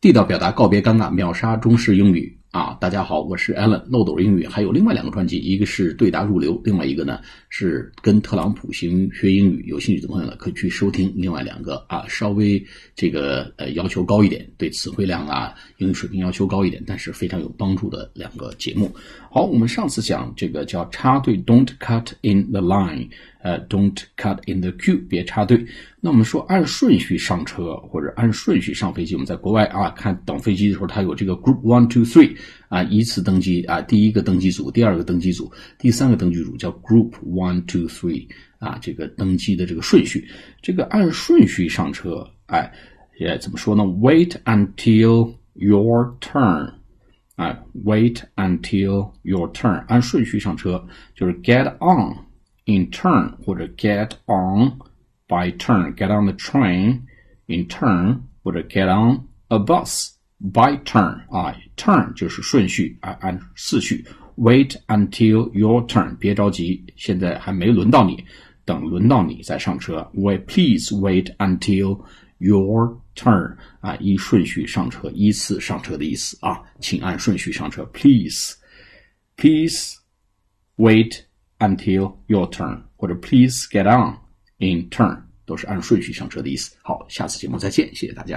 地道表达，告别尴尬，秒杀中式英语。啊！大家好，我是 Alan，漏斗英语还有另外两个专辑，一个是对答入流，另外一个呢是跟特朗普学学英语。有兴趣的朋友呢，可以去收听另外两个啊，稍微这个呃要求高一点，对词汇量啊、英语水平要求高一点，但是非常有帮助的两个节目。好，我们上次讲这个叫插队，Don't cut in the line。呃，don't cut in the queue，别插队。那我们说按顺序上车或者按顺序上飞机，我们在国外啊看等飞机的时候，它有这个 group one two three 啊，依次登机啊，第一个登机组，第二个登机组，第三个登机组叫 group one two three 啊，这个登机的这个顺序，这个按顺序上车，哎，也怎么说呢？Wait until your turn，啊，wait until your turn，按顺序上车就是 get on。in turn 或者 get on by turn，get on the train in turn 或者 get on a bus by turn 啊，turn 就是顺序啊，按次序。Wait until your turn，别着急，现在还没轮到你，等轮到你再上车。Wait, please wait until your turn 啊，依顺序上车，依次上车的意思啊，请按顺序上车。Please, please wait until your turn，或者 please get on in turn，都是按顺序上车的意思。好，下次节目再见，谢谢大家。